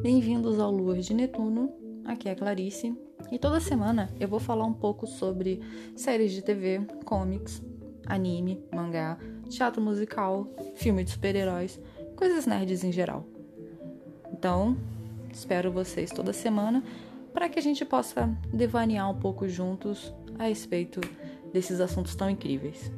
Bem-vindos ao Luas de Netuno. Aqui é a Clarice e toda semana eu vou falar um pouco sobre séries de TV, comics, anime, mangá, teatro musical, filme de super-heróis, coisas nerds em geral. Então, espero vocês toda semana para que a gente possa devanear um pouco juntos a respeito desses assuntos tão incríveis.